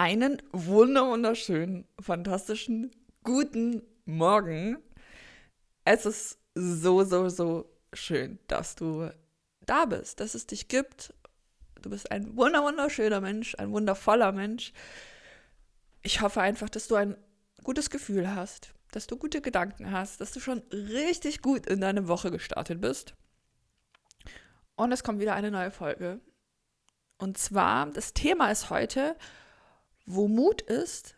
Einen wunderschönen, fantastischen, guten Morgen. Es ist so, so, so schön, dass du da bist, dass es dich gibt. Du bist ein wunderschöner Mensch, ein wundervoller Mensch. Ich hoffe einfach, dass du ein gutes Gefühl hast, dass du gute Gedanken hast, dass du schon richtig gut in deine Woche gestartet bist. Und es kommt wieder eine neue Folge. Und zwar, das Thema ist heute, wo Mut ist,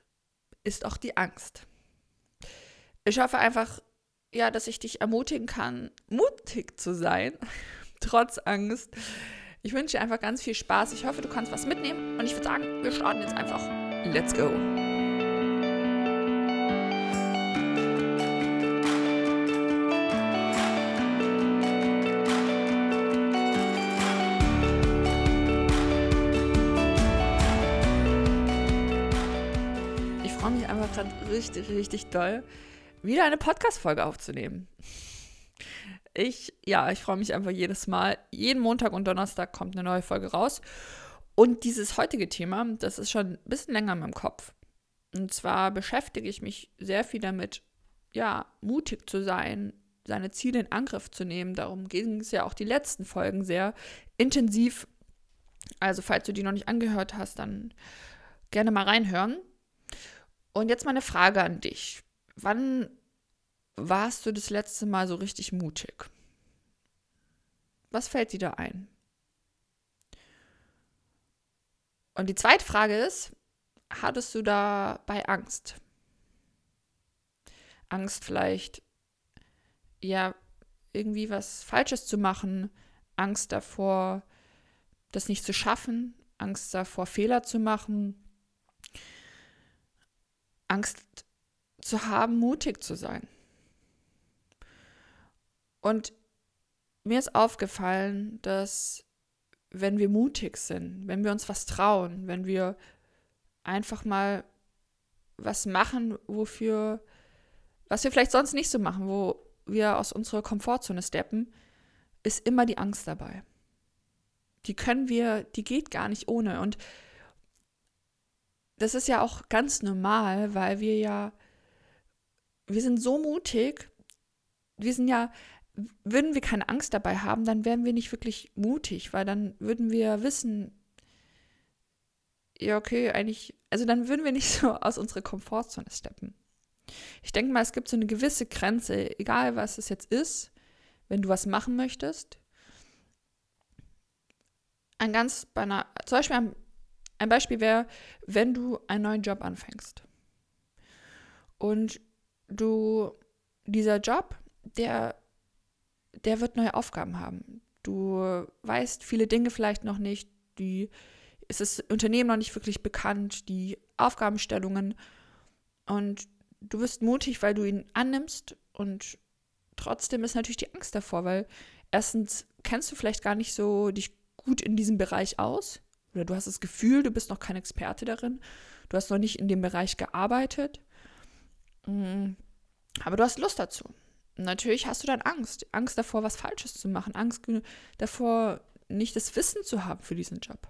ist auch die Angst. Ich hoffe einfach, ja, dass ich dich ermutigen kann, mutig zu sein, trotz Angst. Ich wünsche dir einfach ganz viel Spaß. Ich hoffe, du kannst was mitnehmen. Und ich würde sagen, wir starten jetzt einfach. Let's go! Gerade richtig, richtig doll, wieder eine Podcast-Folge aufzunehmen. Ich, ja, ich freue mich einfach jedes Mal. Jeden Montag und Donnerstag kommt eine neue Folge raus. Und dieses heutige Thema, das ist schon ein bisschen länger in meinem Kopf. Und zwar beschäftige ich mich sehr viel damit, ja, mutig zu sein, seine Ziele in Angriff zu nehmen. Darum ging es ja auch die letzten Folgen sehr intensiv. Also, falls du die noch nicht angehört hast, dann gerne mal reinhören. Und jetzt mal eine Frage an dich. Wann warst du das letzte Mal so richtig mutig? Was fällt dir da ein? Und die zweite Frage ist, hattest du dabei Angst? Angst vielleicht, ja, irgendwie was Falsches zu machen, Angst davor, das nicht zu schaffen, Angst davor, Fehler zu machen, Angst zu haben, mutig zu sein. Und mir ist aufgefallen, dass wenn wir mutig sind, wenn wir uns was trauen, wenn wir einfach mal was machen, wofür, was wir vielleicht sonst nicht so machen, wo wir aus unserer Komfortzone steppen, ist immer die Angst dabei. Die können wir, die geht gar nicht ohne. Und das ist ja auch ganz normal, weil wir ja, wir sind so mutig, wir sind ja, würden wir keine Angst dabei haben, dann wären wir nicht wirklich mutig, weil dann würden wir wissen, ja, okay, eigentlich, also dann würden wir nicht so aus unserer Komfortzone steppen. Ich denke mal, es gibt so eine gewisse Grenze, egal was es jetzt ist, wenn du was machen möchtest. Ein ganz banal, zum Beispiel ein ein Beispiel wäre, wenn du einen neuen Job anfängst und du, dieser Job, der, der wird neue Aufgaben haben. Du weißt viele Dinge vielleicht noch nicht, die, ist das Unternehmen noch nicht wirklich bekannt, die Aufgabenstellungen und du wirst mutig, weil du ihn annimmst und trotzdem ist natürlich die Angst davor, weil erstens kennst du vielleicht gar nicht so dich gut in diesem Bereich aus oder du hast das Gefühl, du bist noch kein Experte darin, du hast noch nicht in dem Bereich gearbeitet, mm, aber du hast Lust dazu. Natürlich hast du dann Angst, Angst davor, was Falsches zu machen, Angst davor, nicht das Wissen zu haben für diesen Job.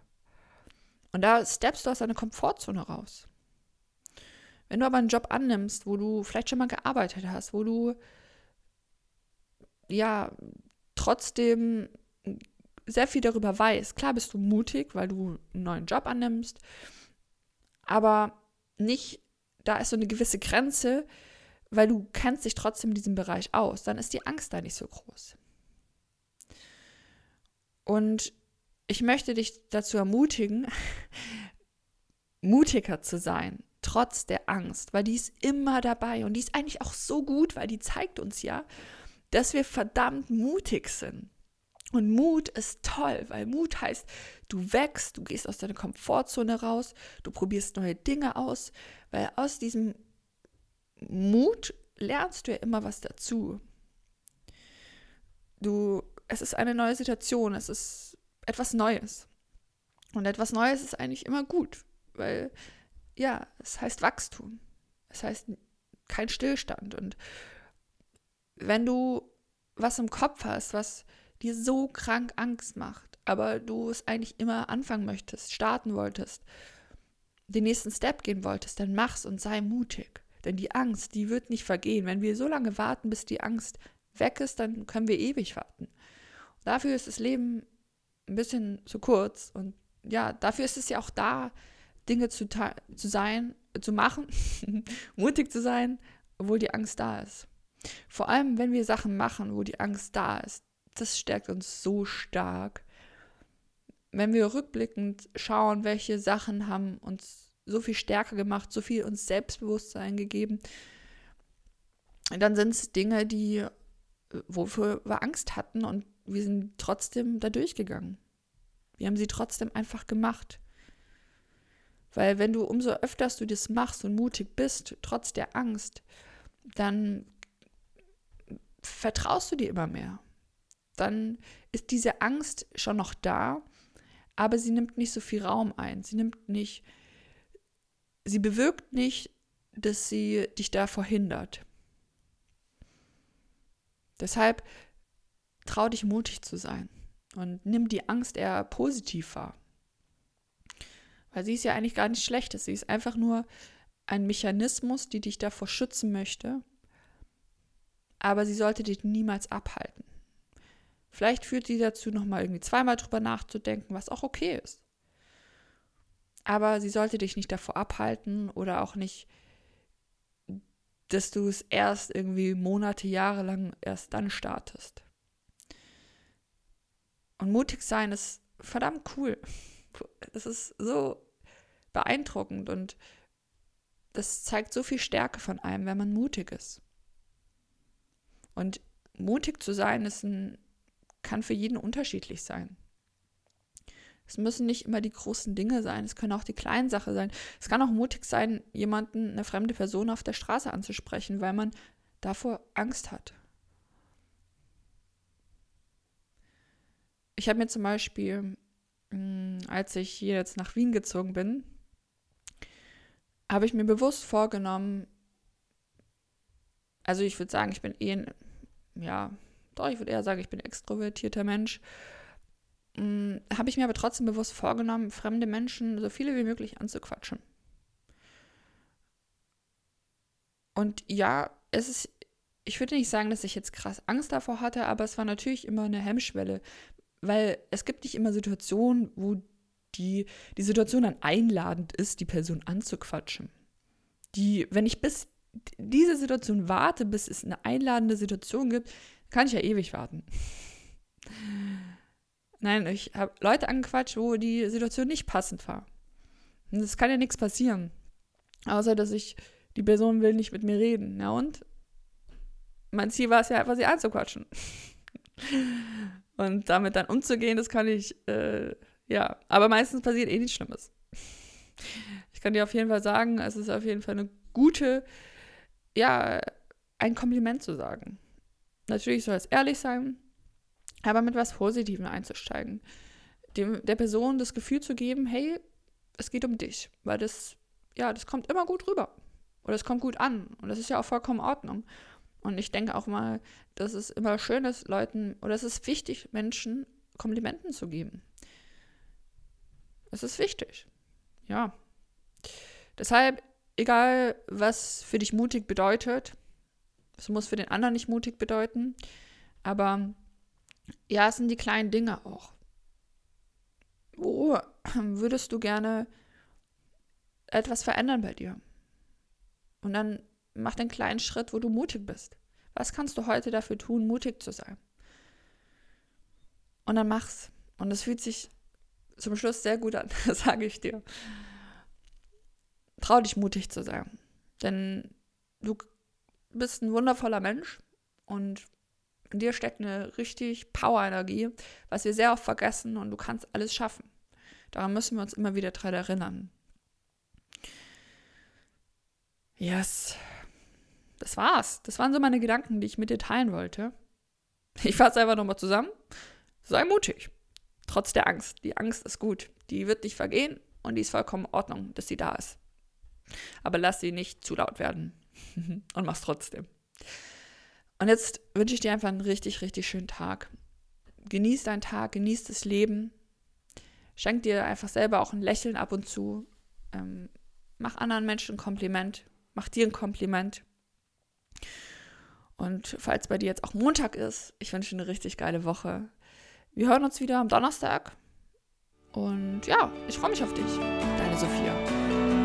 Und da steppst du aus deiner Komfortzone raus. Wenn du aber einen Job annimmst, wo du vielleicht schon mal gearbeitet hast, wo du ja trotzdem sehr viel darüber weiß. Klar bist du mutig, weil du einen neuen Job annimmst, aber nicht, da ist so eine gewisse Grenze, weil du kennst dich trotzdem in diesem Bereich aus. Dann ist die Angst da nicht so groß. Und ich möchte dich dazu ermutigen, mutiger zu sein, trotz der Angst, weil die ist immer dabei und die ist eigentlich auch so gut, weil die zeigt uns ja, dass wir verdammt mutig sind. Und Mut ist toll, weil Mut heißt, du wächst, du gehst aus deiner Komfortzone raus, du probierst neue Dinge aus, weil aus diesem Mut lernst du ja immer was dazu. Du, es ist eine neue Situation, es ist etwas Neues. Und etwas Neues ist eigentlich immer gut, weil ja, es heißt Wachstum. Es heißt kein Stillstand. Und wenn du was im Kopf hast, was dir so krank Angst macht, aber du es eigentlich immer anfangen möchtest, starten wolltest, den nächsten Step gehen wolltest, dann mach's und sei mutig. Denn die Angst, die wird nicht vergehen. Wenn wir so lange warten, bis die Angst weg ist, dann können wir ewig warten. Dafür ist das Leben ein bisschen zu kurz. Und ja, dafür ist es ja auch da, Dinge zu, zu sein, zu machen, mutig zu sein, obwohl die Angst da ist. Vor allem, wenn wir Sachen machen, wo die Angst da ist, das stärkt uns so stark. Wenn wir rückblickend schauen, welche Sachen haben uns so viel stärker gemacht, so viel uns Selbstbewusstsein gegeben, dann sind es Dinge, die, wofür wir Angst hatten und wir sind trotzdem da durchgegangen. Wir haben sie trotzdem einfach gemacht. Weil wenn du umso öfters du das machst und mutig bist, trotz der Angst, dann vertraust du dir immer mehr. Dann ist diese Angst schon noch da, aber sie nimmt nicht so viel Raum ein. Sie nimmt nicht, sie bewirkt nicht, dass sie dich da verhindert. Deshalb trau dich mutig zu sein und nimm die Angst eher positiv wahr. Weil sie ist ja eigentlich gar nicht schlecht. Sie ist einfach nur ein Mechanismus, die dich davor schützen möchte. Aber sie sollte dich niemals abhalten. Vielleicht führt sie dazu, nochmal irgendwie zweimal drüber nachzudenken, was auch okay ist. Aber sie sollte dich nicht davor abhalten oder auch nicht, dass du es erst irgendwie Monate, Jahre lang erst dann startest. Und mutig sein ist verdammt cool. Das ist so beeindruckend und das zeigt so viel Stärke von einem, wenn man mutig ist. Und mutig zu sein ist ein, kann für jeden unterschiedlich sein. Es müssen nicht immer die großen Dinge sein, es können auch die kleinen Sachen sein. Es kann auch mutig sein, jemanden, eine fremde Person auf der Straße anzusprechen, weil man davor Angst hat. Ich habe mir zum Beispiel, mm, als ich hier jetzt nach Wien gezogen bin, habe ich mir bewusst vorgenommen, also ich würde sagen, ich bin eh ein, ja, doch, ich würde eher sagen, ich bin extrovertierter Mensch. Hm, habe ich mir aber trotzdem bewusst vorgenommen, fremde Menschen so viele wie möglich anzuquatschen. Und ja, es ist, ich würde nicht sagen, dass ich jetzt krass Angst davor hatte, aber es war natürlich immer eine Hemmschwelle, weil es gibt nicht immer Situationen, wo die, die Situation dann einladend ist, die Person anzuquatschen. Die, wenn ich bis diese Situation warte, bis es eine einladende Situation gibt, kann ich ja ewig warten. Nein, ich habe Leute angequatscht, wo die Situation nicht passend war. Und es kann ja nichts passieren. Außer, dass ich, die Person will nicht mit mir reden. Ja und? Mein Ziel war es ja einfach, sie anzuquatschen. Und damit dann umzugehen, das kann ich, äh, ja. Aber meistens passiert eh nichts Schlimmes. Ich kann dir auf jeden Fall sagen, es ist auf jeden Fall eine gute, ja, ein Kompliment zu sagen. Natürlich soll es ehrlich sein, aber mit was Positivem einzusteigen. Dem, der Person das Gefühl zu geben, hey, es geht um dich, weil das, ja, das kommt immer gut rüber. Oder es kommt gut an. Und das ist ja auch vollkommen in Ordnung. Und ich denke auch mal, dass es immer schön ist, Leuten, oder es ist wichtig, Menschen Komplimenten zu geben. Es ist wichtig. Ja. Deshalb, egal was für dich mutig bedeutet, es muss für den anderen nicht mutig bedeuten, aber ja, es sind die kleinen Dinge auch. Wo würdest du gerne etwas verändern bei dir? Und dann mach den kleinen Schritt, wo du mutig bist. Was kannst du heute dafür tun, mutig zu sein? Und dann mach's. Und es fühlt sich zum Schluss sehr gut an, sage ich dir. Trau dich mutig zu sein. Denn du bist ein wundervoller Mensch und in dir steckt eine richtig Power-Energie, was wir sehr oft vergessen und du kannst alles schaffen. Daran müssen wir uns immer wieder dran erinnern. Yes. Das war's. Das waren so meine Gedanken, die ich mit dir teilen wollte. Ich fasse einfach nochmal zusammen. Sei mutig. Trotz der Angst. Die Angst ist gut. Die wird nicht vergehen und die ist vollkommen in Ordnung, dass sie da ist. Aber lass sie nicht zu laut werden. und mach's trotzdem. Und jetzt wünsche ich dir einfach einen richtig, richtig schönen Tag. Genieß deinen Tag, genieß das Leben. Schenk dir einfach selber auch ein Lächeln ab und zu. Ähm, Mach anderen Menschen ein Kompliment. Mach dir ein Kompliment. Und falls bei dir jetzt auch Montag ist, ich wünsche dir eine richtig geile Woche. Wir hören uns wieder am Donnerstag. Und ja, ich freue mich auf dich. Deine Sophia.